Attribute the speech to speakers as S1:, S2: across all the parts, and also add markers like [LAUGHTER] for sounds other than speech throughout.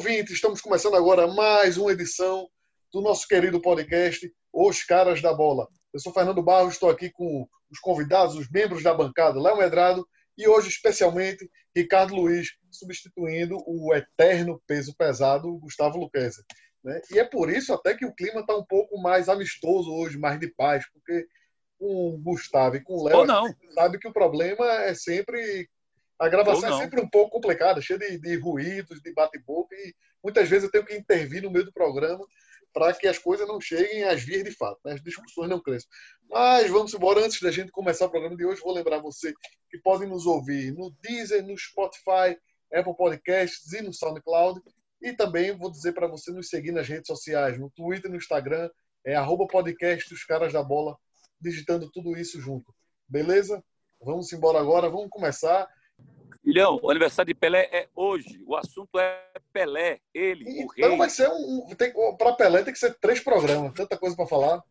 S1: ouvintes, estamos começando agora mais uma edição do nosso querido podcast Os Caras da Bola. Eu sou Fernando Barros, estou aqui com os convidados, os membros da bancada, Léo Medrado e hoje especialmente Ricardo Luiz, substituindo o eterno peso pesado Gustavo Luquezzi. Né? E é por isso até que o clima está um pouco mais amistoso hoje, mais de paz, porque com o Gustavo e com o Léo, sabe que o problema é sempre a gravação é sempre um pouco complicada, cheia de, de ruídos, de bate-boca, e muitas vezes eu tenho que intervir no meio do programa para que as coisas não cheguem às vias de fato, né? as discussões não cresçam. Mas vamos embora, antes da gente começar o programa de hoje, vou lembrar você que podem nos ouvir no Deezer, no Spotify, Apple Podcasts e no SoundCloud. E também vou dizer para você nos seguir nas redes sociais, no Twitter, no Instagram, é arroba podcast os caras da bola, digitando tudo isso junto. Beleza? Vamos embora agora, vamos começar.
S2: Ilhão, o aniversário de Pelé é hoje. O assunto é Pelé, ele,
S1: então
S2: o rei.
S1: Então vai ser um. Para Pelé tem que ser três programas, tanta coisa para falar.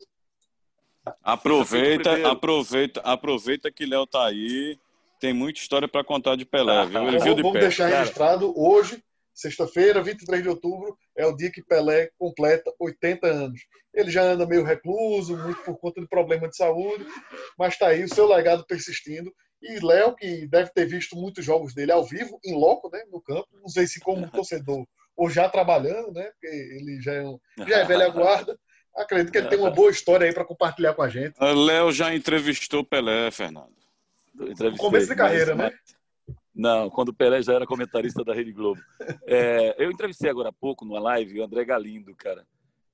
S3: Aproveita, aproveita, aproveita que Léo tá aí. Tem muita história para contar de Pelé, viu?
S1: Ele viu de Vamos deixar registrado hoje, sexta-feira, 23 de outubro, é o dia que Pelé completa 80 anos. Ele já anda meio recluso, muito por conta de problema de saúde, mas está aí o seu legado persistindo e Léo, que deve ter visto muitos jogos dele ao vivo, em loco, né, no campo. Não sei se como torcedor ou já trabalhando, né, porque ele já é, um, já é velha guarda. Acredito que ele tem uma boa história aí para compartilhar com a gente.
S3: Léo já entrevistou Pelé, Fernando.
S1: No começo de carreira, mas, né?
S2: Não, quando o Pelé já era comentarista da Rede Globo. É, eu entrevistei agora há pouco numa live o André Galindo, cara.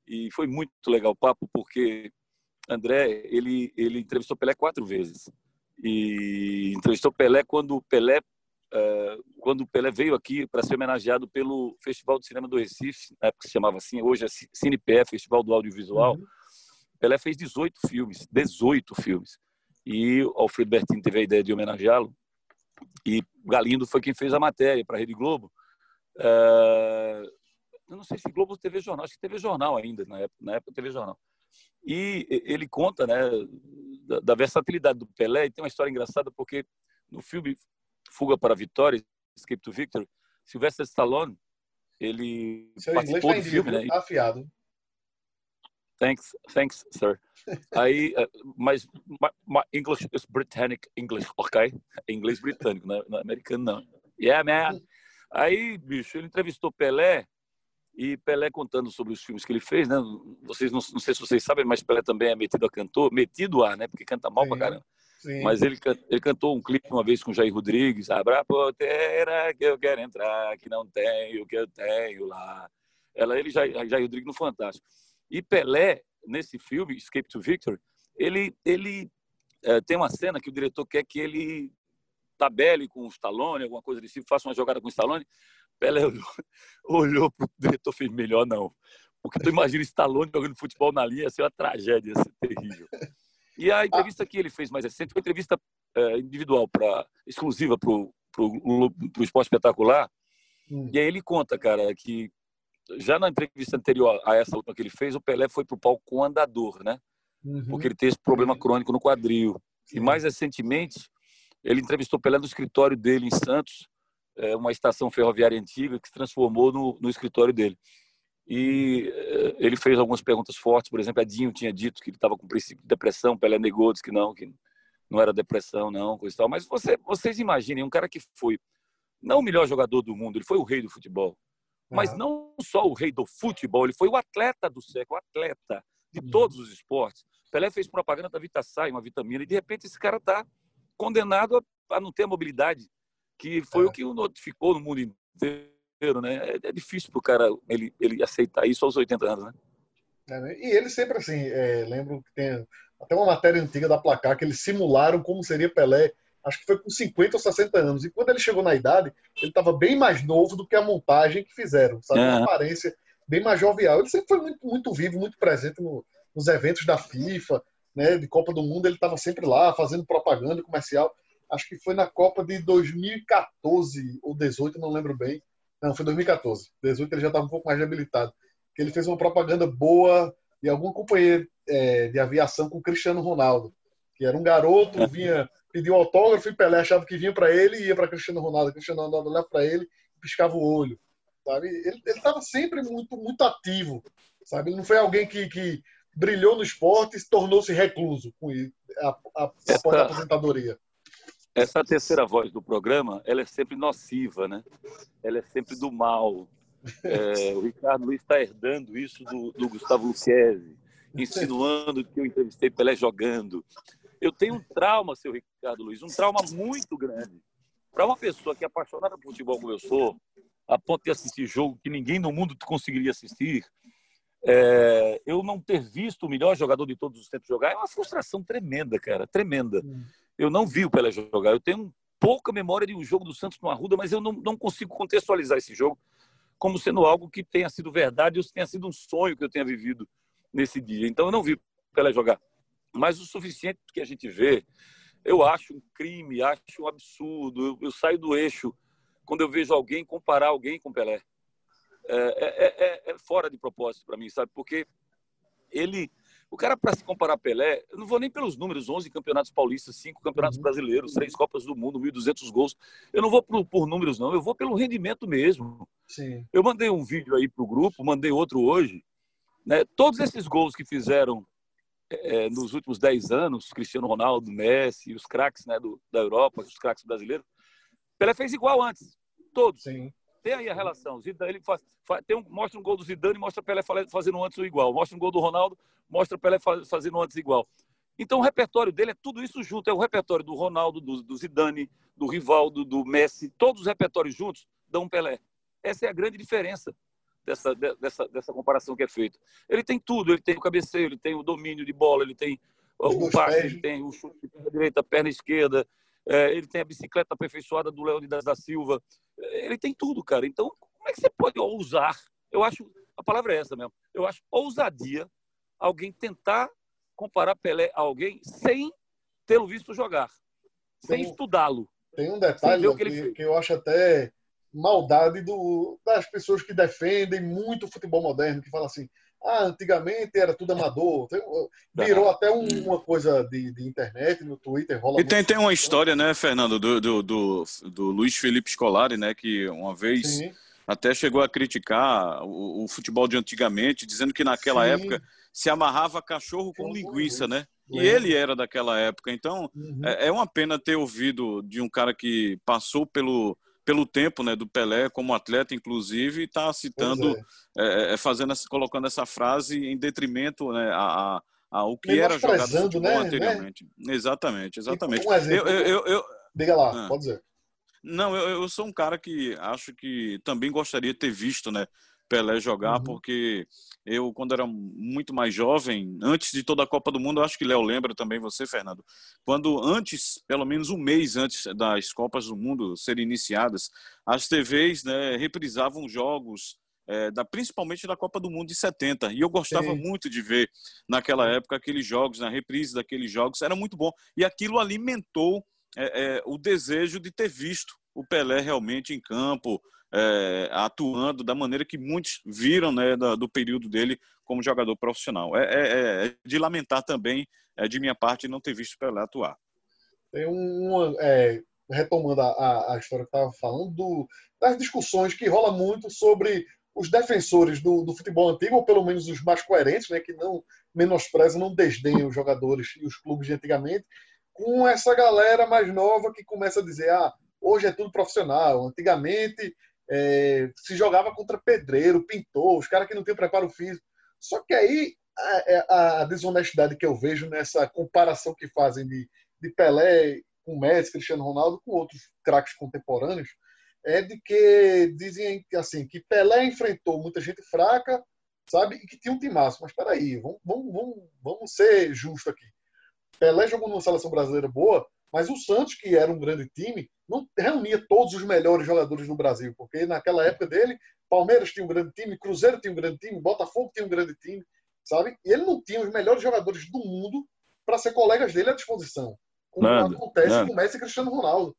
S2: E foi muito legal o papo, porque André, ele, ele entrevistou Pelé quatro vezes e entrevistou Pelé quando o Pelé uh, quando o Pelé veio aqui para ser homenageado pelo Festival de Cinema do Recife, na época se chamava assim, hoje é CinePE, Festival do Audiovisual. Uhum. Pelé fez 18 filmes, 18 filmes. E o Alfredo Bertini teve a ideia de homenageá-lo. E Galindo foi quem fez a matéria para a Rede Globo. Uh, eu não sei se Globo TV Jornal, acho que TV Jornal ainda, na época, na época TV Jornal. E ele conta né, da, da, versatilidade do Pelé, e tem uma história engraçada, porque no filme Fuga para a Vitória, Escape to Victory, Sylvester Stallone, ele
S1: Seu participou do filme, né? Tá afiado.
S2: Thanks, thanks, sir. [LAUGHS] Aí, eh, mas my, my English is Britannic English, ok? Inglês britânico, não, não é americano não. Yeah, man. Aí, bicho, ele entrevistou Pelé e Pelé contando sobre os filmes que ele fez, né? Vocês não, não sei se vocês sabem, mas Pelé também é metido a cantor, metido a, né? Porque canta mal sim, pra caramba. Sim. Mas ele, ele cantou um clipe uma vez com Jair Rodrigues, abra a porteira que eu quero entrar, que não tenho o que eu tenho lá. Ela, ele Jair, Jair Rodrigues no Fantástico. E Pelé nesse filme Escape to Victory, ele ele é, tem uma cena que o diretor quer que ele tabele com o Stallone, alguma coisa desse tipo, faça uma jogada com o Stallone. Pelé olhou, olhou pro diretor e fez melhor não. Porque tu imagina Stallone jogando futebol na linha, ia ser uma tragédia, ia ser terrível. E a entrevista que ele fez mais recente foi uma entrevista é, individual, pra, exclusiva para o Esporte Espetacular. Hum. E aí ele conta, cara, que já na entrevista anterior a essa última que ele fez, o Pelé foi para o palco com andador, né? Uhum. Porque ele teve esse problema crônico no quadril. E mais recentemente, ele entrevistou o Pelé no escritório dele em Santos, é, uma estação ferroviária antiga que se transformou no, no escritório dele. E é, ele fez algumas perguntas fortes, por exemplo, Edinho tinha dito que ele estava com princípio de depressão, Pelé negou, disse que não, que não era depressão, não, coisa e tal. Mas você, vocês imaginem, um cara que foi não o melhor jogador do mundo, ele foi o rei do futebol. Mas uhum. não só o rei do futebol, ele foi o atleta do século, o atleta de uhum. todos os esportes. Pelé fez propaganda da Vitasai, uma vitamina, e de repente esse cara está condenado a, a, não ter mobilidade que foi é. o que o notificou no mundo inteiro, né? É, é difícil para o cara ele, ele aceitar isso aos 80 anos, né?
S1: É, né? e ele sempre assim, é, lembro que tem até uma matéria antiga da Placar que eles simularam como seria Pelé, acho que foi com 50 ou 60 anos. E quando ele chegou na idade, ele estava bem mais novo do que a montagem que fizeram, sabe? Uma aparência bem mais jovial. Ele sempre foi muito, muito vivo, muito presente no, nos eventos da FIFA, né, de Copa do Mundo, ele estava sempre lá fazendo propaganda comercial acho que foi na Copa de 2014 ou 18, não lembro bem. Não, foi 2014. 18 ele já estava um pouco mais habilitado. Que ele fez uma propaganda boa de algum companheiro é, de aviação com Cristiano Ronaldo, que era um garoto, vinha pediu autógrafo e Pelé achava que vinha para ele e ia para Cristiano Ronaldo. Cristiano Ronaldo olhava para ele e piscava o olho. sabe? Ele estava sempre muito, muito ativo, sabe? Ele não foi alguém que, que brilhou no esporte e tornou-se recluso com
S2: Essa-
S1: após a aposentadoria.
S2: Essa terceira voz do programa, ela é sempre nociva, né? Ela é sempre do mal. É, o Ricardo Luiz está herdando isso do, do Gustavo Luquezzi, insinuando que eu entrevistei Pelé jogando. Eu tenho um trauma, seu Ricardo Luiz, um trauma muito grande. Para uma pessoa que é apaixonada por futebol como eu sou, a ponto de assistir jogo que ninguém no mundo conseguiria assistir, é, eu não ter visto o melhor jogador de todos os tempos jogar é uma frustração tremenda, cara, tremenda. Eu não vi o Pelé jogar. Eu tenho pouca memória de um jogo do Santos no Arruda, mas eu não, não consigo contextualizar esse jogo como sendo algo que tenha sido verdade ou tenha sido um sonho que eu tenha vivido nesse dia. Então eu não vi o Pelé jogar. Mas o suficiente que a gente vê, eu acho um crime, acho um absurdo. Eu, eu saio do eixo quando eu vejo alguém comparar alguém com Pelé. É, é, é, é fora de propósito para mim, sabe? Porque ele, o cara para se comparar a Pelé, eu não vou nem pelos números, 11 campeonatos paulistas, 5 campeonatos
S1: Uhum.
S2: brasileiros, 3 Copas do Mundo, 1.200 gols. Eu não vou por, por números, não. Eu vou pelo rendimento mesmo.
S1: Sim.
S2: Eu mandei um vídeo aí pro grupo, mandei outro hoje. Né? Todos esses gols que fizeram é, nos últimos 10 anos, Cristiano Ronaldo, Messi, os craques né, do, da Europa, os craques brasileiros, Pelé fez igual antes. Todos.
S1: Sim.
S2: Tem aí a relação. Zidane, ele faz, faz- tem um, mostra um gol do Zidane, mostra Pelé fa- fazendo antes o igual. Mostra um gol do Ronaldo, mostra Pelé fa- fazendo antes igual. Então o repertório dele é tudo isso junto. É o repertório do Ronaldo, do, do Zidane, do Rivaldo, do Messi. Todos os repertórios juntos dão um Pelé. Essa é a grande diferença dessa, de- dessa, dessa comparação que é feita. Ele tem tudo. Ele tem o cabeceio, ele tem o domínio de bola, ele tem o passe, ele tem o chute de perna direita, perna esquerda. É, ele tem a bicicleta aperfeiçoada do Leônidas da Silva. Ele tem tudo, cara. Então, como é que você pode ousar? Eu acho, a palavra é essa mesmo. Eu acho ousadia alguém tentar comparar Pelé a alguém sem tê-lo visto jogar, sem estudá-lo.
S1: Tem um detalhe Léo,
S2: que
S1: que, que eu acho até maldade do, das pessoas que defendem muito o futebol moderno, que falam assim, ah, antigamente era tudo amador. Virou até um- uma coisa de, de internet, no Twitter, rola
S3: E tem, tem uma
S1: isso.
S3: história, né, Fernando, do, do, do, do Luiz Felipe Scolari, né, que uma vez
S1: Sim,
S3: até chegou a criticar o, o futebol de antigamente, dizendo que naquela
S1: sim.
S3: época se amarrava cachorro com linguiça, né? E ele era daquela época. Então,
S1: Uhum.
S3: é, é uma pena ter ouvido de um cara que passou pelo, pelo tempo né, do Pelé como atleta, inclusive, está citando,
S1: Pois é.
S3: é, é, fazendo colocando essa frase em detrimento né, a, a, ao que era jogado
S1: Menosprezando,
S3: futebol
S1: né,
S3: anteriormente. Exatamente, exatamente.
S1: Um exemplo,
S3: Eu, eu, eu, eu-
S1: Diga lá,
S3: Ah.
S1: pode dizer.
S3: não, eu, eu sou um cara que acho que também gostaria de ter visto, né? Pelé jogar,
S1: Uhum.
S3: porque eu, quando era muito mais jovem, antes de toda a Copa do Mundo, acho que Léo lembra também você, Fernando, quando antes, pelo menos um mês antes das Copas do Mundo serem iniciadas, as TVs né, reprisavam jogos, eh, da, principalmente da Copa do Mundo de 70, e eu gostava
S1: Sim.
S3: muito de ver naquela época aqueles jogos, na reprise daqueles jogos, era muito bom, e aquilo alimentou é, é, o desejo de ter visto o Pelé realmente em campo, é, atuando da maneira que muitos viram né, da- do período dele como jogador profissional. É, é- é de lamentar também, é, de minha parte, não ter visto Pelé atuar.
S1: Tem uma. é, retomando a- a história que estava falando, do- das discussões que rola muito sobre os defensores do, do futebol antigo, ou pelo menos os mais coerentes, né, que não menosprezam, não desdenham os jogadores e os clubes de antigamente, com essa galera mais nova que começa a dizer: ah, hoje é tudo profissional. Antigamente é, se jogava contra pedreiro, pintor, os caras que não têm preparo físico. Só que aí a, a desonestidade que eu vejo nessa comparação que fazem de, de Pelé com Messi, Cristiano Ronaldo, com outros craques contemporâneos, é de que dizem assim que Pelé enfrentou muita gente fraca, sabe, e que tinha um timaço. Mas espera aí, vamos, vamos, vamos, vamos ser justos aqui. Pelé jogou numa seleção brasileira boa, mas o Santos, que era um grande time, não reunia todos os melhores jogadores do Brasil, porque naquela época dele, Palmeiras tinha um grande time, Cruzeiro tinha um grande time, Botafogo tinha um grande time, sabe? E ele não tinha os melhores jogadores do mundo para ser colegas dele à disposição, como
S2: Nando,
S1: acontece
S2: Nando.
S1: com Messi e Cristiano Ronaldo,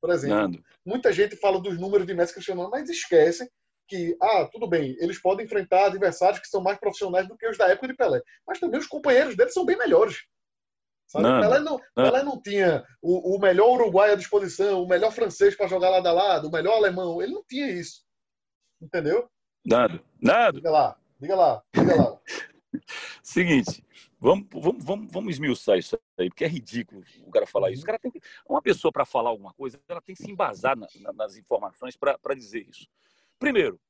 S1: por exemplo.
S2: Nando,
S1: Muita gente fala dos números de Messi e Cristiano Ronaldo, mas esquece que, ah, tudo bem, eles podem enfrentar adversários que são mais profissionais do que os da época de Pelé, mas também os companheiros dele são bem melhores.
S2: Nando,
S1: Pelé, não, Pelé não tinha o, o melhor uruguai à disposição, o melhor francês para jogar lado a lado, o melhor alemão. Ele não tinha isso. Entendeu?
S2: Nada. Nada.
S1: Diga lá, diga lá, diga lá. [LAUGHS]
S2: Seguinte, vamos, vamos, vamos, vamos esmiuçar isso aí, porque é ridículo o cara falar isso. O cara tem que, uma pessoa, para falar alguma coisa, ela tem que se embasar na, na, nas informações para dizer isso. Primeiro,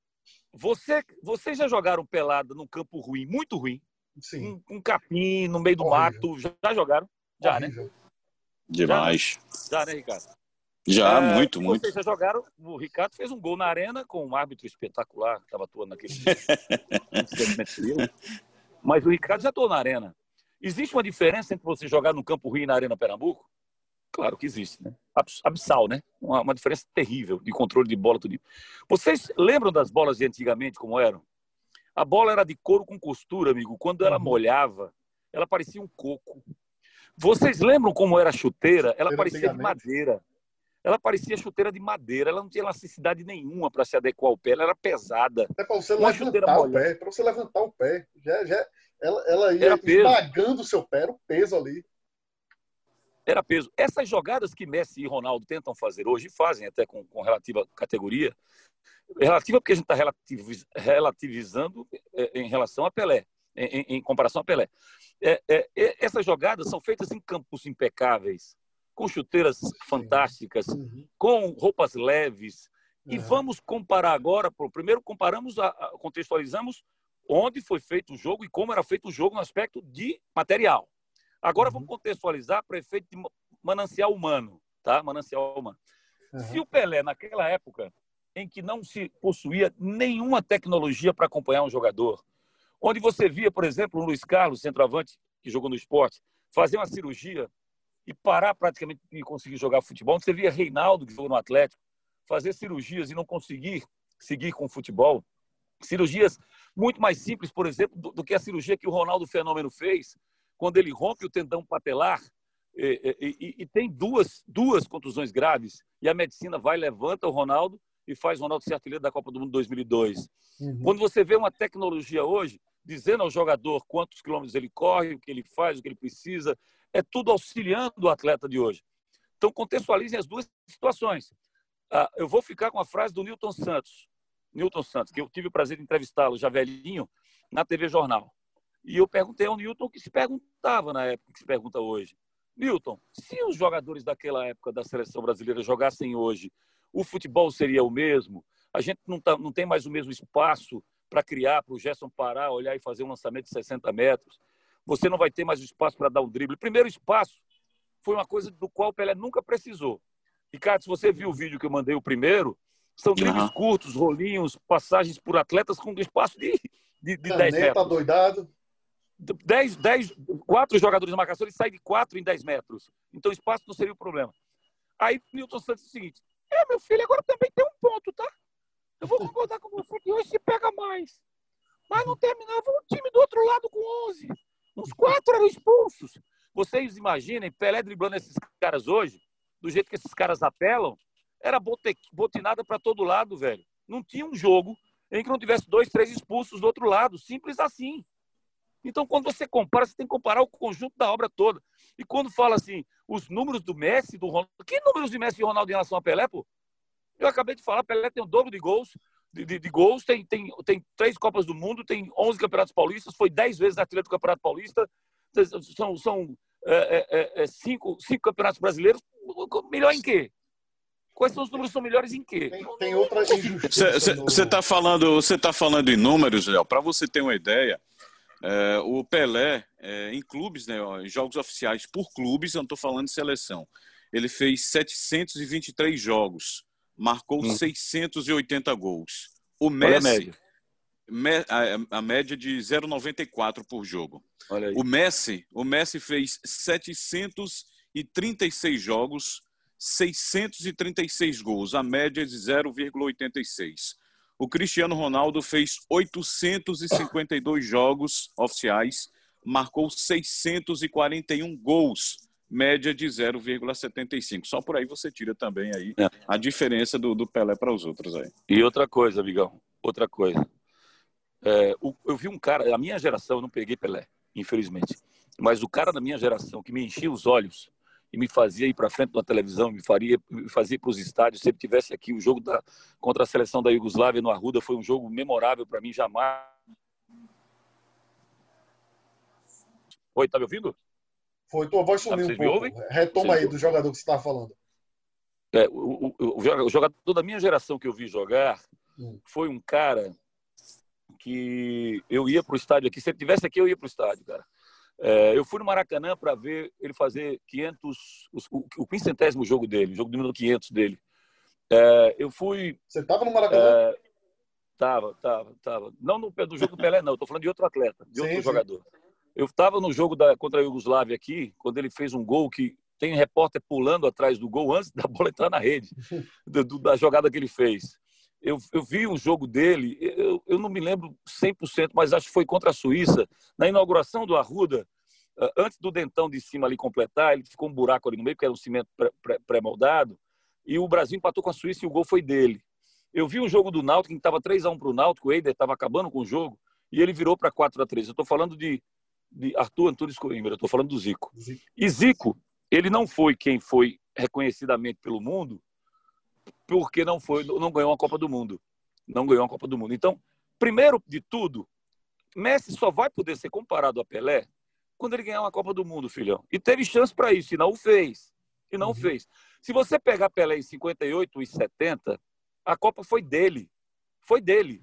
S2: você, vocês já jogaram pelada num campo ruim, muito ruim,
S1: Sim.
S2: um, um capim no meio do
S1: Horrível.
S2: mato, já, já jogaram? Já, né?
S1: Horrível.
S3: Demais.
S2: Já, né, Ricardo?
S3: Já,
S2: É,
S3: muito, muito.
S2: Vocês já jogaram, o Ricardo fez um gol na arena com um árbitro espetacular, que estava atuando naquele. [LAUGHS] Mas o Ricardo já atuou na arena. Existe uma diferença entre você jogar no Campo Rio e na Arena Pernambuco? Claro que existe, né? Abs- Abissal, né? Uma, uma diferença terrível de controle de bola, tudo. Vocês lembram das bolas de antigamente como eram? A bola era de couro com costura, amigo. Quando ela
S1: Uhum.
S2: molhava, ela parecia um coco. Vocês lembram como era a chuteira? Ela parecia de madeira. Ela parecia chuteira de madeira. Ela não tinha elasticidade nenhuma para se adequar ao pé. Ela era pesada.
S1: Até para você
S2: Uma
S1: levantar o pé, para você levantar o pé. Já, já, ela, ela ia esmagando o seu pé, era o peso ali.
S2: Era peso. Essas jogadas que Messi e Ronaldo tentam fazer hoje, fazem até com, com relativa categoria, relativa porque a gente está relativiz, relativizando é, em relação a Pelé, em, em- comparação a Pelé. É, é, é, essas jogadas são feitas em campos impecáveis, com chuteiras fantásticas, com roupas leves. E
S1: Uhum.
S2: vamos comparar agora. pô, Primeiro, comparamos, a, a- contextualizamos onde foi feito o jogo e como era feito o jogo no aspecto de material. Agora
S1: Uhum.
S2: vamos contextualizar para efeito de ma- manancial humano, tá? Manancial humano.
S1: Uhum.
S2: Se o Pelé, naquela época em que não se possuía nenhuma tecnologia para acompanhar um jogador, onde você via, por exemplo, o Luiz Carlos, centroavante, que jogou no esporte, fazer uma cirurgia e parar praticamente de conseguir jogar futebol, você via Reinaldo, que jogou no Atlético, fazer cirurgias e não conseguir seguir com o futebol, cirurgias muito mais simples, por exemplo, do, do que a cirurgia que o Ronaldo Fenômeno fez, quando ele rompe o tendão patelar e, e- e- e tem duas, duas contusões graves, e a medicina vai, levanta o Ronaldo e faz o Ronaldo ser artilheiro da Copa do Mundo 2002.
S1: Uhum.
S2: Quando você vê uma tecnologia hoje, dizendo ao jogador quantos quilômetros ele corre, o que ele faz, o que ele precisa, é tudo auxiliando o atleta de hoje. Então, contextualizem as duas situações. Ah, eu vou ficar com a frase do Newton Santos, Newton Santos, que eu tive o prazer de entrevistá-lo já velhinho, na TV Jornal. E eu perguntei ao Newton o que se perguntava na época, que se pergunta hoje. Newton, se os jogadores daquela época da seleção brasileira jogassem hoje, o futebol seria o mesmo? A gente não, tá, não tem mais o mesmo espaço para criar, para o Gerson parar, olhar e fazer um lançamento de 60 metros. Você não vai ter mais o espaço para dar um drible. O primeiro espaço foi uma coisa do qual o Pelé nunca precisou. Ricardo, se você viu o vídeo que eu mandei, o primeiro, são dribles
S3: Aham.
S2: curtos, rolinhos, passagens por atletas com espaço de, de, de 10
S1: Caneta,
S2: metros.
S1: doidado.
S2: 10, 10, quatro jogadores de marcação, ele sai de 4 em 10 metros. Então, espaço não seria o problema. Aí, Newton Santos disse o seguinte: É, meu filho, agora também tem um ponto, tá? Eu vou concordar com você que hoje se pega mais. Mas não terminava o time do outro lado com 11. Uns quatro eram expulsos. Vocês imaginem, Pelé driblando esses caras hoje, do jeito que esses caras apelam, era botinada para todo lado, velho. Não tinha um jogo em que não tivesse dois, três expulsos do outro lado. Simples assim. Então, quando você compara, você tem que comparar o conjunto da obra toda. E quando fala assim, os números do Messi, do Ronaldo. Que números de Messi e Ronaldo em relação a Pelé, pô? Eu acabei de falar, Pelé tem o dobro de gols, de, de- de gols, tem, tem, tem três Copas do Mundo, tem 11 Campeonatos Paulistas, foi 10 vezes artilheiro do Campeonato Paulista, são, são é, é, é, cinco, cinco Campeonatos Brasileiros. Melhor em quê? Quais são os números que são melhores em quê?
S1: Tem, tem outra injustiça.
S3: Você está falando, você tá falando em números, Léo. Para você ter uma ideia, é, o Pelé, é, em clubes, né, ó, em jogos oficiais por clubes, eu não estou falando de seleção, ele fez 723 jogos, marcou
S2: Hum.
S3: 680 gols. O Messi, a, média de 0,94 por jogo. O Messi, o Messi fez 736 jogos, 636 gols, a média de 0,86. O Cristiano Ronaldo fez 852 jogos oficiais, marcou 641 gols, média de 0,75. Só por aí você tira também aí
S2: É.
S3: a diferença do, do Pelé para os outros aí.
S2: E outra coisa, amigão, outra coisa. É, eu vi um cara, a minha geração, eu não peguei Pelé, infelizmente, mas o cara da minha geração que me enchia os olhos e me fazia ir para frente da televisão, me, faria, me fazia para os estádios. Se ele tivesse aqui o jogo da, contra a seleção da Iugoslávia no Arruda, foi um jogo memorável para mim, jamais. Oi, tá me ouvindo?
S1: Foi, tua voz sumiu um pouco. Retoma aí do jogador que você estava falando.
S2: É, o, o, o, jogador da minha geração que eu vi jogar hum. foi um cara que eu ia para o estádio aqui. Se ele tivesse aqui, eu ia para o estádio, cara. É, eu fui no Maracanã para ver ele fazer 500, o, o quinzentésimo jogo dele, o jogo número 500 dele. É, eu fui.
S1: Você estava no Maracanã?
S2: É, tava, tava, tava. Não no, do jogo do Pelé, não. Estou falando de outro atleta, de sim, outro sim. jogador. Eu estava no jogo da, contra a Iugoslávia aqui, quando ele fez um gol que tem repórter pulando atrás do gol antes da bola entrar na rede, [LAUGHS] do, da jogada que ele fez. Eu, eu, vi o jogo dele, eu, eu não me lembro 100%, mas acho que foi contra a Suíça, na inauguração do Arruda, ah, antes do dentão de cima ali completar, ele ficou um buraco ali no meio, que era um cimento pré-moldado, e o Brasil empatou com a Suíça e o gol foi dele. Eu vi o jogo do Náutico, que estava 3 a 1 para o Náutico, o Eider estava acabando com o jogo, e ele virou para 4 a 3 Eu estou falando de de Arthur Antunes Coimbra, estou falando do Zico. Zico. E Zico, ele não foi quem foi reconhecidamente pelo mundo porque não foi, não ganhou uma Copa do Mundo. Não ganhou uma Copa do Mundo. Então, primeiro de tudo, Messi só vai poder ser comparado a Pelé quando ele ganhar uma Copa do Mundo, filhão. E teve chance para isso, e não o fez. E não uhum. fez. Se você pegar Pelé em 58 e 70, a Copa foi dele. Foi dele.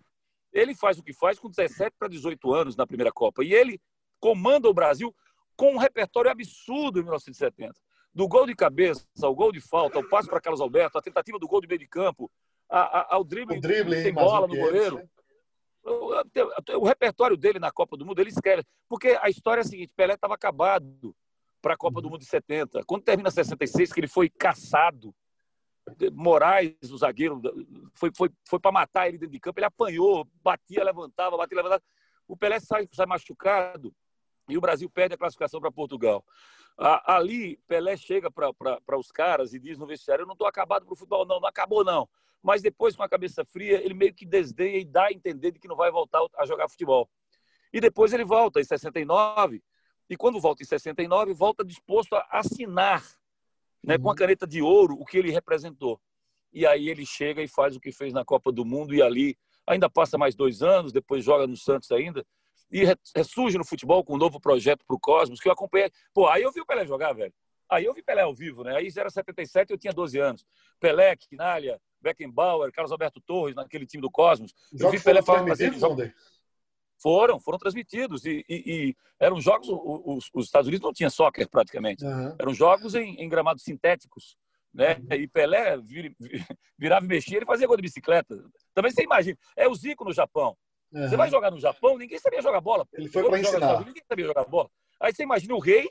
S2: Ele faz o que faz com 17 para 18 anos na primeira Copa. E ele comanda o Brasil com um repertório absurdo em 1970. Do gol de cabeça, ao gol de falta, ao passe para Carlos Alberto, a tentativa do gol de meio de campo, a, a, ao drible, drible sem bola no goleiro. Né? O, o, repertório dele na Copa do Mundo, ele esquece. Porque a história é a seguinte: Pelé estava acabado para a Copa do uhum. Mundo de 70. Quando termina 66, que ele foi caçado, Moraes, o zagueiro, foi, foi, foi para matar ele dentro de campo, ele apanhou, batia, levantava, batia, levantava. O Pelé sai, sai machucado e o Brasil perde a classificação para Portugal. Ali, Pelé chega para os caras e diz no vestiário: Eu não estou acabado para o futebol, não, não acabou, não. Mas depois, com a cabeça fria, ele meio que desdenha e dá a entender de que não vai voltar a jogar futebol. E depois ele volta em 69, e quando volta em 69, volta disposto a assinar né, com a uhum. caneta de ouro o que ele representou. E aí ele chega e faz o que fez na Copa do Mundo, e ali ainda passa mais dois anos, depois joga no Santos ainda e ressurge no futebol com um novo projeto para o Cosmos, que eu acompanhei. Pô, aí eu vi o Pelé jogar, velho. Aí eu vi Pelé ao vivo, né? Aí era 77 eu tinha 12 anos. Pelé, Quinalha, Beckenbauer, Carlos Alberto Torres, naquele time do Cosmos. Eu vi Pelé fazer jogos. Foram, foram transmitidos. E, e, e, eram jogos. Os, os, Estados Unidos não tinha soccer praticamente. Uhum. Eram jogos em, em gramados sintéticos. Né? Uhum. E Pelé vir, [LAUGHS] virava e mexia, ele fazia gol de bicicleta. Também você imagina. É o Zico no Japão. Uhum. Você vai jogar no Japão, ninguém sabia jogar bola.
S1: Ele foi para ensinar. Unidos,
S2: ninguém sabia jogar bola. Aí você imagina o rei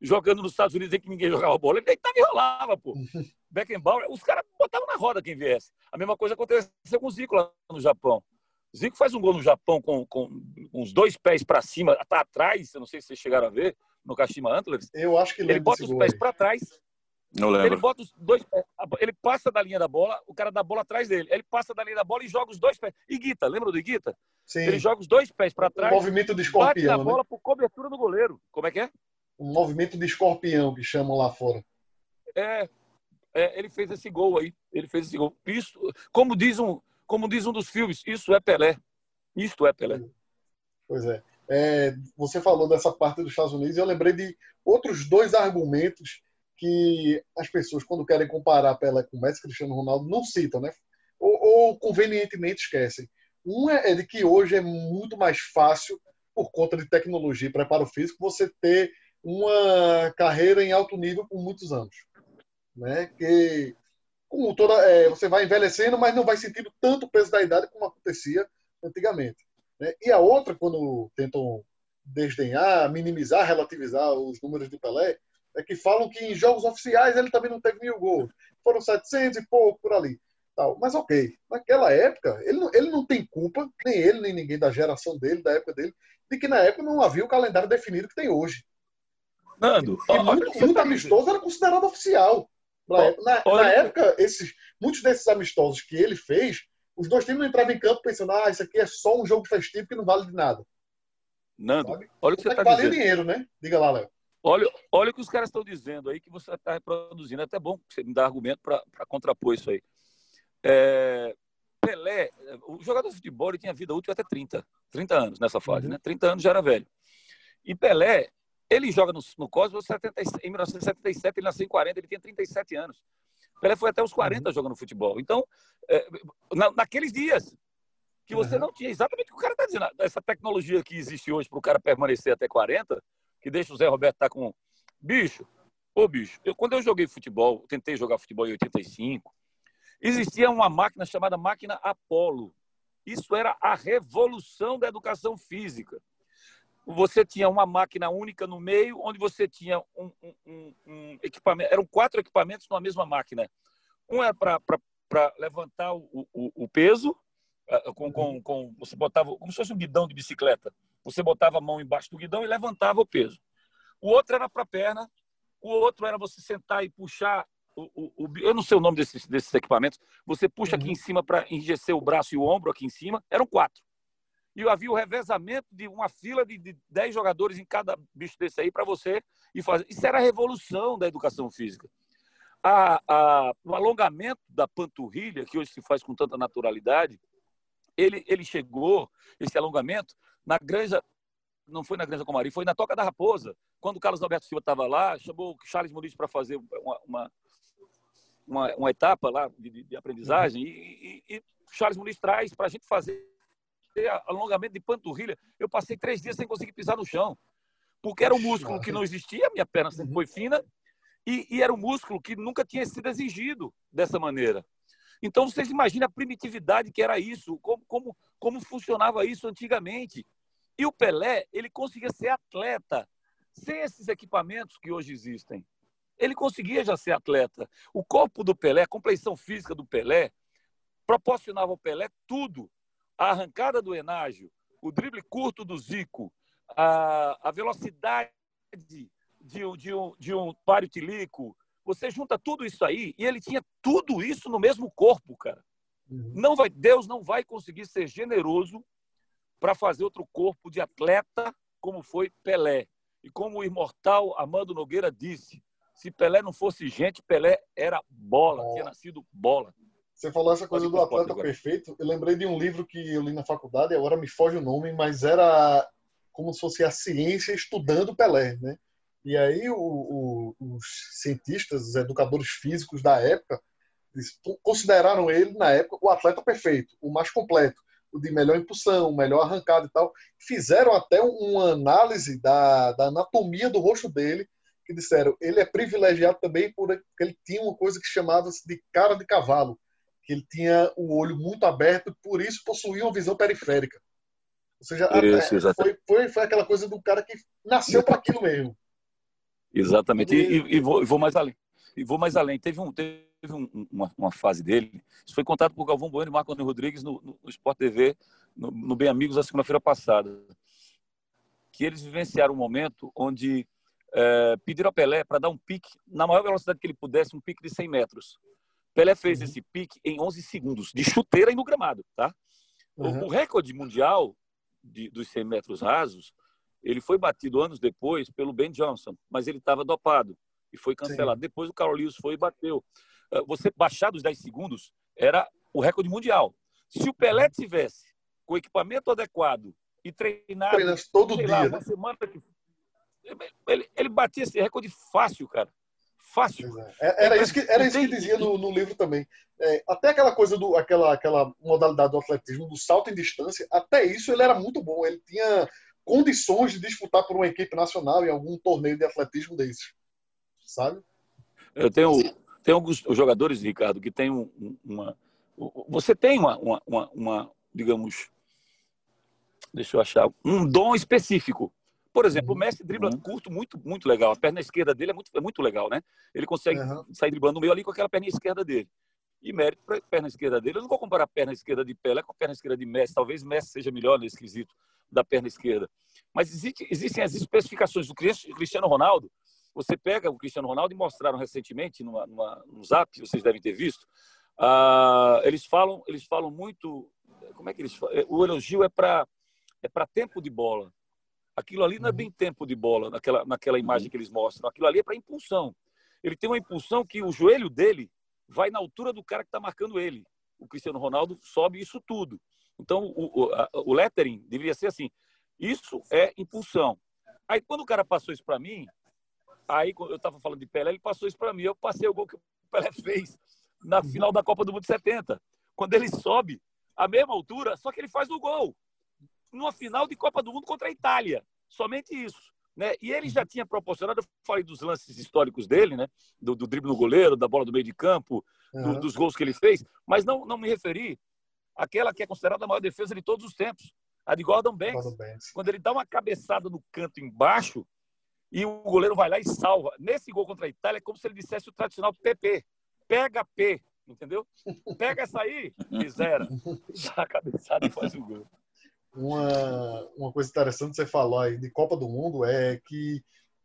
S2: jogando nos Estados Unidos em que ninguém [LAUGHS] jogava bola. Ele deitava e rolava, pô. [LAUGHS] Beckenbauer, os caras botavam na roda quem viesse. A mesma coisa aconteceu com o Zico lá no Japão. Zico faz um gol no Japão com, com uns dois pés para cima, tá atrás, eu não sei se vocês chegaram a ver, no Kashima Antlers.
S1: Eu acho que
S2: Ele bota os pés para trás.
S3: Não lembro.
S2: Ele bota os dois pés, ele passa da linha da bola, o cara dá a bola atrás dele. Ele passa da linha da bola e joga os dois pés. E Guita, lembra do Guita? Sim. Ele joga os dois pés para trás.
S1: Um movimento de escorpião. Bate
S2: a
S1: né?
S2: bola né? por cobertura do goleiro. Como é que é?
S1: Um movimento de escorpião que chamam lá fora.
S2: É, é, ele fez esse gol aí. Ele fez esse gol. Isso, como diz um, como diz um dos filmes, isso é Pelé. Isto é Pelé.
S1: Pois é. é. Você falou dessa parte dos Estados Unidos e eu lembrei de outros dois argumentos que as pessoas, quando querem comparar Pelé com Messi Cristiano Ronaldo, não citam, né? Ou, ou convenientemente esquecem. Um é, é de que hoje é muito mais fácil, por conta de tecnologia e preparo físico, você ter uma carreira em alto nível por muitos anos. Né? Que como toda, é, você vai envelhecendo, mas não vai sentindo tanto o peso da idade como acontecia antigamente. Né? E a outra, quando tentam desdenhar, minimizar, relativizar os números de Pelé, é que falam que em jogos oficiais ele também não teve mil gols. Foram 700 e pouco por ali. Tal. Mas ok, naquela época, ele não, ele não tem culpa, nem ele, nem ninguém da geração dele, da época dele, de que na época não havia o calendário definido que tem hoje.
S2: Nando,
S1: e muito, muito amistoso era considerado oficial. Na, época, na, época esses, muitos desses amistosos que ele fez, os dois times não entravam em campo pensando, ah, isso aqui é só um jogo festivo que não vale de nada.
S2: Nando, Sabe? olha o que você está
S1: dizendo. Vale dinheiro, né? Diga lá, Léo.
S2: Olha, olha o que os caras estão dizendo aí que você está reproduzindo. É até bom que você me dá argumento para contrapor isso aí. É, Pelé, o jogador de futebol ele tinha vida útil até 30, 30 anos nessa fase, uhum. né? 30 anos já era velho. E Pelé, ele joga no, no Cosmos em 1977, ele nasceu em 40, ele tinha 37 anos. Pelé foi até os 40 uhum. jogando futebol. Então, é, na, naqueles dias que você uhum. não tinha exatamente o que o cara está dizendo, essa tecnologia que existe hoje para o cara permanecer até 40, que deixa o Zé Roberto estar tá com. Bicho, ô bicho, eu, quando eu joguei futebol, tentei jogar futebol em 85, existia uma máquina chamada máquina Apolo. Isso era a revolução da educação física. Você tinha uma máquina única no meio, onde você tinha um, um, um equipamento. Eram quatro equipamentos numa mesma máquina. Um era para levantar o, o, o peso, eh, com, com, com, você botava como se fosse um guidão de bicicleta. Você botava a mão embaixo do guidão e levantava o peso. O outro era para a perna, o outro era você sentar e puxar. O, o, o, eu não sei o nome desses, desses equipamentos. Você puxa aqui uhum. em cima para enrijecer o braço e o ombro aqui em cima. Eram quatro. E havia o revezamento de uma fila de, de dez jogadores em cada bicho desse aí para você e fazer. Isso era a revolução da educação física. A, a, o alongamento da panturrilha, que hoje se faz com tanta naturalidade, ele, ele chegou, esse alongamento, na granja, não foi na Granja Comari, foi na Toca da Raposa. Quando o Carlos Alberto Silva estava lá, chamou o Charles Muniz para fazer uma, uma, uma, uma, etapa lá de, de aprendizagem. Uhum. E, e, e Charles Muniz traz para a gente fazer alongamento de panturrilha. Eu passei três dias sem conseguir pisar no chão. Porque era um músculo que não existia, minha perna sempre uhum. foi fina, e, e era um músculo que nunca tinha sido exigido dessa maneira. Então, vocês imaginam a primitividade que era isso, como, como, como funcionava isso antigamente. E o Pelé, ele conseguia ser atleta sem esses equipamentos que hoje existem. Ele conseguia já ser atleta. O corpo do Pelé, a compleição física do Pelé, proporcionava ao Pelé tudo. A arrancada do Enágio, o drible curto do Zico, a, a velocidade de, de, um, de, um, de um Tilico, você junta tudo isso aí e ele tinha tudo isso no mesmo corpo, cara. Uhum. Não vai, Deus não vai conseguir ser generoso para fazer outro corpo de atleta como foi Pelé. E como o imortal Amando Nogueira disse, se Pelé não fosse gente, Pelé era bola, tinha nascido bola.
S1: Você falou essa coisa do atleta perfeito. Eu lembrei de um livro que eu li na faculdade, agora me foge o nome, mas era como se fosse a ciência estudando Pelé, né? E aí o, o, os cientistas, os educadores físicos da época, consideraram ele, na época, o atleta perfeito, o mais completo, o de melhor impulsão, melhor arrancada e tal. Fizeram até uma análise da, da anatomia do rosto dele, que disseram ele é privilegiado também porque ele tinha uma coisa que chamava-se de cara de cavalo, que ele tinha o olho muito aberto e por isso possuía uma visão periférica. Ou seja, isso, foi, foi, foi aquela coisa do cara que nasceu para aquilo mesmo.
S2: Exatamente. E, e, vou, vou, mais além. E vou mais além. Teve, um, teve um, uma, uma, fase dele. Isso foi contado por Galvão Bueno e Marco Antônio Rodrigues no, no, no Sport TV, no, no Bem Amigos, na segunda-feira passada. Que eles vivenciaram um momento onde é, pediram a Pelé para dar um pique, na maior velocidade que ele pudesse, um pique de 100 metros. Pelé fez uhum. esse pique em 11 segundos, de chuteira e no gramado. Tá? Uhum. O, o, recorde mundial de, dos 100 metros rasos ele foi batido anos depois pelo Ben Johnson, mas ele estava dopado e foi cancelado. Sim. Depois o Carl Lewis foi e bateu. Ah, você baixar dos 10 segundos era o recorde mundial. Se o Pelé tivesse com equipamento adequado e treinado
S1: todo dia, lá,
S2: né? uma semana que ele, ele batia esse recorde fácil, cara. Fácil.
S1: É. Era, isso que, era isso que dizia no, no livro também. É, até aquela coisa do aquela, aquela modalidade do atletismo, do salto em distância, até isso ele era muito bom. Ele tinha condições de disputar por uma equipe nacional em algum torneio de atletismo desses, sabe?
S2: Eu tenho, tenho alguns jogadores, Ricardo, que tem um, uma. Você tem uma, uma, uma, uma, digamos, deixa eu achar, um dom específico. Por exemplo, uhum. o Messi dribla uhum. curto, muito, muito legal. A perna esquerda dele é muito, é muito legal, né? Ele consegue uhum. sair driblando no meio ali com aquela perna esquerda dele. E mérito para a perna esquerda dele. Eu não vou comparar a perna esquerda de Pelé com a perna esquerda de Messi. Talvez Messi seja melhor nesse quesito da perna esquerda. Mas existe, existem as especificações do Cristiano Ronaldo. Você pega o Cristiano Ronaldo e mostraram recentemente numa, numa, no Zap, vocês devem ter visto. Uh, eles falam, eles falam muito. Como é que eles falam? O elogio é para é para tempo de bola. Aquilo ali não é bem tempo de bola, naquela, naquela imagem que eles mostram. Aquilo ali é para impulsão. Ele tem uma impulsão que o joelho dele vai na altura do cara que está marcando ele. O Cristiano Ronaldo sobe isso tudo. Então, o, o, a, o lettering deveria ser assim. Isso é impulsão. Aí, quando o cara passou isso para mim, aí eu estava falando de Pelé, ele passou isso para mim. Eu passei o gol que o Pelé [LAUGHS] fez na final da Copa do Mundo 70. Quando ele sobe a mesma altura, só que ele faz o gol. Numa final de Copa do Mundo contra a Itália. Somente isso. Né? E ele já tinha proporcionado, eu falei dos lances históricos dele, né? do, do drible no goleiro, da bola do meio de campo, uhum. Do, dos gols que ele fez, mas não, não me referi àquela que é considerada a maior defesa de todos os tempos, a de Gordon Banks. Gordon Banks. Quando ele dá uma cabeçada no canto embaixo e o goleiro vai lá e salva. Nesse gol contra a Itália, é como se ele dissesse o tradicional PP. Pega P, entendeu? Pega essa aí zera. [LAUGHS] Dá a cabeçada e faz o gol.
S1: Uma, uma coisa interessante que você falou aí de Copa do Mundo é que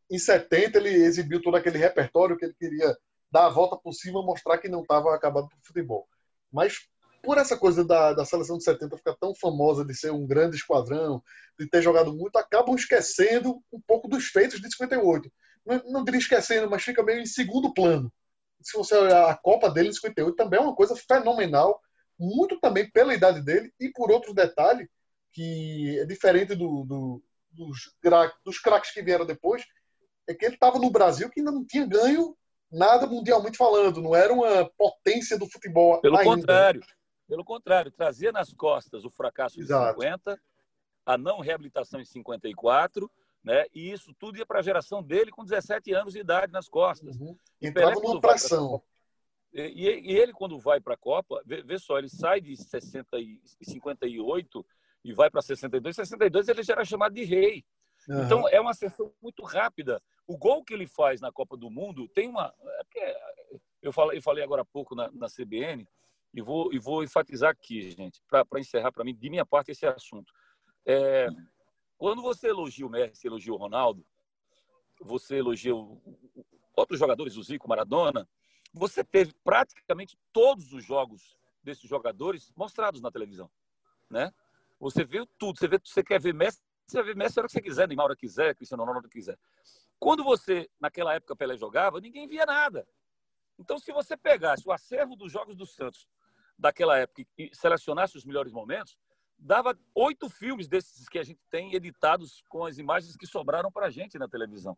S1: em 70 ele exibiu todo aquele repertório que ele queria dar a volta por cima, mostrar que não estava acabado para o futebol. Mas por essa coisa da, da seleção de 70 ficar tão famosa de ser um grande esquadrão, de ter jogado muito, acabam esquecendo um pouco dos feitos de 58. Não, não diria esquecendo, mas fica meio em segundo plano. Se você olhar a Copa dele em 58, também é uma coisa fenomenal, muito também pela idade dele e por outro detalhe, que é diferente do, do, dos, dos craques que vieram depois, é que ele estava no Brasil que ainda não tinha ganho nada mundialmente falando, não era uma potência do futebol.
S2: Pelo ainda. contrário, pelo contrário, trazia nas costas o fracasso Exato. de 50, a não reabilitação em 54, né? E isso tudo ia para a geração dele com 17 anos de idade nas costas.
S1: Uhum. Entrava numa pressão.
S2: E, ele, quando vai para a Copa, vê, vê, só, ele sai de 60 e 58 e vai para 62. 62 ele já era chamado de rei. Uhum. Então é uma sessão muito rápida. O gol que ele faz na Copa do Mundo tem uma. É eu falei, eu falei agora há pouco na, na CBN e vou, e vou enfatizar aqui, gente, para encerrar para mim, de minha parte, esse assunto. É, quando você elogia o Messi, elogia o Ronaldo, você elogia o, outros jogadores, o Zico, Maradona, você teve praticamente todos os jogos desses jogadores mostrados na televisão, né? Você viu tudo. Você, vê, você quer ver Messi, você ver Messi a hora que você quiser, Neymar a hora que quiser, Cristiano Ronaldo que quiser. Quando você, naquela época, Pelé jogava, ninguém via nada. Então, se você pegasse o acervo dos jogos do Santos daquela época e selecionasse os melhores momentos, dava oito filmes desses que a gente tem editados com as imagens que sobraram para a gente na televisão.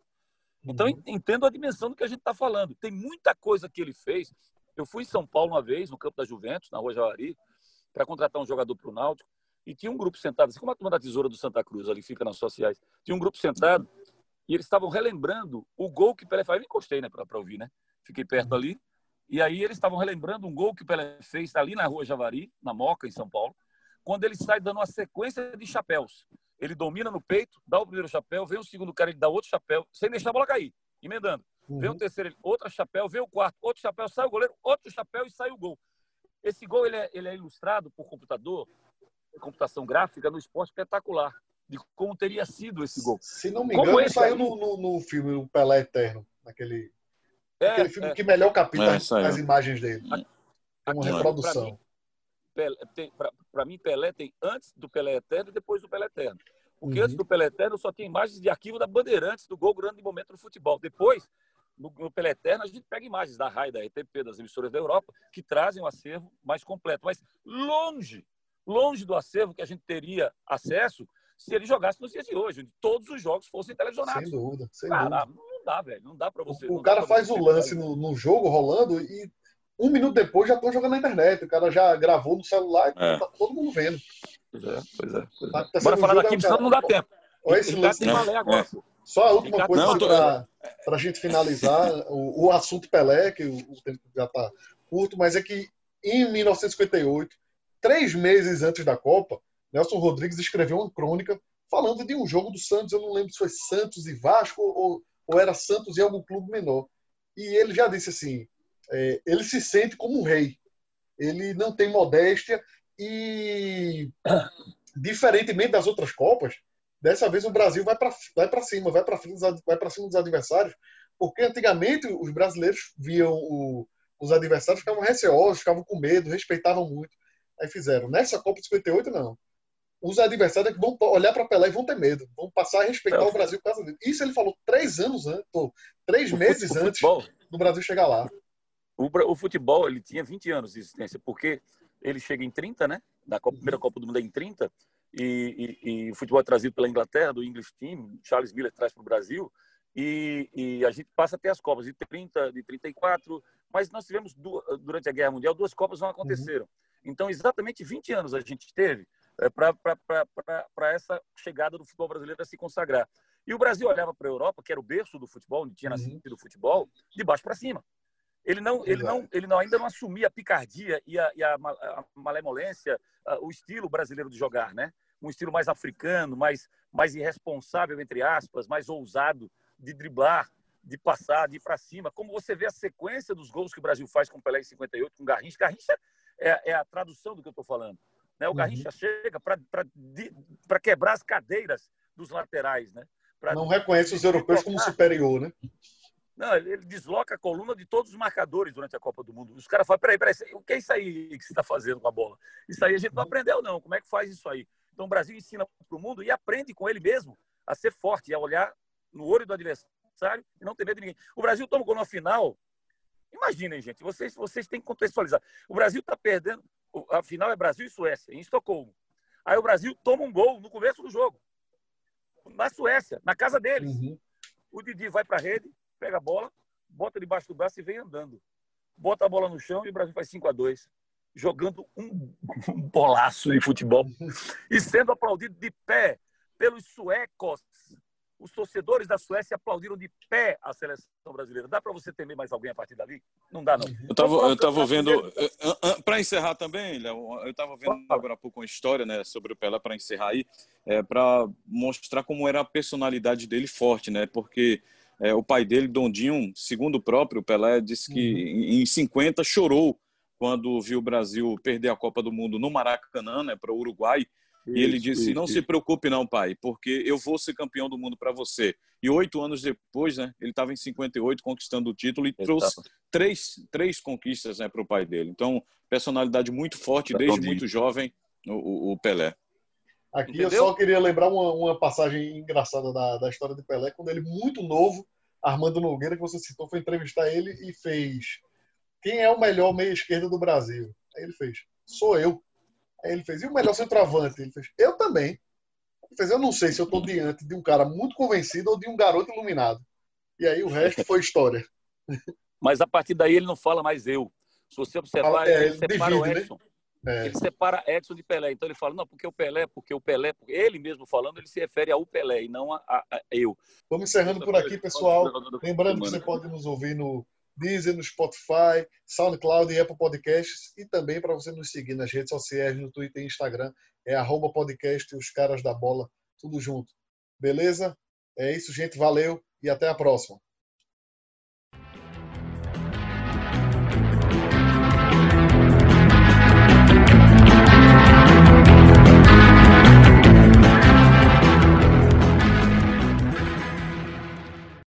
S2: Então, uhum. entendo a dimensão do que a gente está falando. Tem muita coisa que ele fez. Eu fui em São Paulo uma vez, no campo da Juventus, na Rua Javari, para contratar um jogador para o Náutico. E tinha um grupo sentado, assim como a turma da Tesoura do Santa Cruz, ali fica nas sociais. Tinha um grupo sentado e eles estavam relembrando o gol que Pelé fez. Eu encostei, né, para ouvir, né? Fiquei perto ali. E aí eles estavam relembrando um gol que o Pelé fez ali na Rua Javari, na Moca, em São Paulo, quando ele sai dando uma sequência de chapéus. Ele domina no peito, dá o primeiro chapéu, vem o segundo cara, ele dá outro chapéu, sem deixar a bola cair, emendando. Uhum. Vem o terceiro, ele, outro chapéu, vem o quarto, outro chapéu, sai o goleiro, outro chapéu e sai o gol. Esse gol ele é, ele é ilustrado por computador computação gráfica no esporte espetacular de como teria sido esse gol.
S1: Se não me engano, ele saiu no, no, no, filme O Pelé Eterno, naquele, é, aquele filme é. que melhor capta é, as, imagens dele. É uma reprodução.
S2: Para mim, Pelé tem antes do Pelé Eterno e depois do Pelé Eterno. Porque uhum. antes do Pelé Eterno só tem imagens de arquivo da Bandeirantes do gol grande momento do futebol. Depois, no, no Pelé Eterno, a gente pega imagens da RAI, da RTP, das emissoras da Europa, que trazem um acervo mais completo. Mas longe longe do acervo que a gente teria acesso se ele jogasse nos dias de hoje, onde todos os jogos fossem televisionados.
S1: Sem dúvida, sem
S2: cara, dúvida. Não dá, velho. Não dá para você.
S1: O, o cara faz o lance no, no, jogo rolando e um minuto depois já estão jogando na internet. O cara já gravou no celular e é. tá todo mundo vendo.
S2: Pois é, pois é. Pois é. Tá, tá Bora falar daqui, é senão não dá tempo.
S1: Olha esse lance. Tem agora, é. Só a última coisa para a gente finalizar [LAUGHS] o, o, assunto Pelé, que o, o tempo já está curto, mas é que em 1958 três meses antes da Copa, Nelson Rodrigues escreveu uma crônica falando de um jogo do Santos. Eu não lembro se foi Santos e Vasco ou, ou era Santos e algum clube menor. E ele já disse assim: é, ele se sente como um rei. Ele não tem modéstia e, diferentemente das outras Copas, dessa vez o Brasil vai para vai cima, vai para cima dos adversários, porque antigamente os brasileiros viam o, os adversários ficavam receosos, ficavam com medo, respeitavam muito. Aí fizeram. Nessa Copa de 58, não. Os adversários vão olhar para Pelé e vão ter medo, vão passar a respeitar o Brasil por causa dele. Isso ele falou três anos antes, três meses antes do Brasil chegar lá.
S2: O, futebol ele tinha 20 anos de existência, porque ele chega em 30, né? Da Copa, primeira Copa do Mundo é em 30, e, e, e, o futebol é trazido pela Inglaterra, do English Team, Charles Miller traz para o Brasil, e, e, a gente passa até as Copas de 30, de 34, mas nós tivemos, durante a Guerra Mundial, duas Copas não aconteceram. Uhum. Então, exatamente 20 anos a gente teve é, para essa chegada do futebol brasileiro a se consagrar. E o Brasil olhava para a Europa, que era o berço do futebol, onde tinha uhum. nascido o futebol, de baixo para cima. Ele não, ele não, ele não, ainda não assumia a picardia e a, e a, a malemolência, o estilo brasileiro de jogar, né? Um estilo mais africano, mais, mais irresponsável, entre aspas, mais ousado de driblar, de passar, de ir para cima. Como você vê a sequência dos gols que o Brasil faz com o Pelé em 58, com o Garrincha. Garrincha é, é a tradução do que eu estou falando. Né? O Garrincha uhum. chega para quebrar as cadeiras dos laterais. Né?
S1: Pra, Não reconhece os europeus como superior, né?
S2: Não, ele, desloca a coluna de todos os marcadores durante a Copa do Mundo. Os caras falam, peraí, peraí, o que é isso aí que você está fazendo com a bola? Isso aí a gente não aprendeu, não. Como é que faz isso aí? Então o Brasil ensina para o mundo e aprende com ele mesmo a ser forte, a olhar no olho do adversário e não ter medo de ninguém. O Brasil toma gol na final. Imaginem, gente, vocês, vocês têm que contextualizar. O Brasil está perdendo. A final é Brasil e Suécia, em Estocolmo. Aí o Brasil toma um gol no começo do jogo. Na Suécia, na casa deles. Uhum. O Didi vai para a rede, pega a bola, bota debaixo do braço e vem andando. Bota a bola no chão e o Brasil faz 5 a 2 jogando um, [LAUGHS] um bolaço de futebol e sendo aplaudido de pé pelos suecos. Os torcedores da Suécia aplaudiram de pé a seleção brasileira. Dá para você temer mais alguém a partir dali? Não dá, não.
S3: Eu estava eu tava vendo, para encerrar também, Léo, eu estava vendo agora há pouco uma história né, sobre o Pelé, para encerrar aí, é, para mostrar como era a personalidade dele forte, né? Porque é, o pai dele, Dondinho, segundo o próprio Pelé, disse que uhum. em 50 chorou quando viu o Brasil perder a Copa do Mundo no Maracanã, né, para o Uruguai. Isso, e ele disse: isso, Não isso. se preocupe, não, pai, porque eu vou ser campeão do mundo para você. E oito anos depois, né, ele estava em 58 conquistando o título e trouxe três, três conquistas né, para o pai dele. Então, personalidade muito forte desde muito jovem, o, o Pelé.
S1: Aqui Entendeu? eu só queria lembrar uma, uma passagem engraçada da, da história de Pelé, quando ele, muito novo, Armando Nogueira, que você citou, foi entrevistar ele e fez: Quem é o melhor meia-esquerda do Brasil? Aí ele fez: Sou eu. Aí ele fez: E o melhor centroavante? Ele fez: Eu também. Ele fez: Eu não sei se eu estou diante de um cara muito convencido ou de um garoto iluminado. E aí o resto foi história. [LAUGHS]
S2: Mas a partir daí ele não fala mais eu. Se você observar, é, ele, ele separa divide, o né? Edson. Né? É. Ele separa Edson de Pelé. Então ele fala, não, porque o Pelé, porque o Pelé, porque ele mesmo falando, ele se refere ao Pelé e não a, a, a eu.
S1: Vamos encerrando por aqui, pessoal. Lembrando que você pode nos ouvir no Deezer, no Spotify, SoundCloud e Apple Podcasts. E também para você nos seguir nas redes sociais, no Twitter e Instagram. É arroba podcast os caras da bola, tudo junto. Beleza? É isso, gente. Valeu e até a próxima.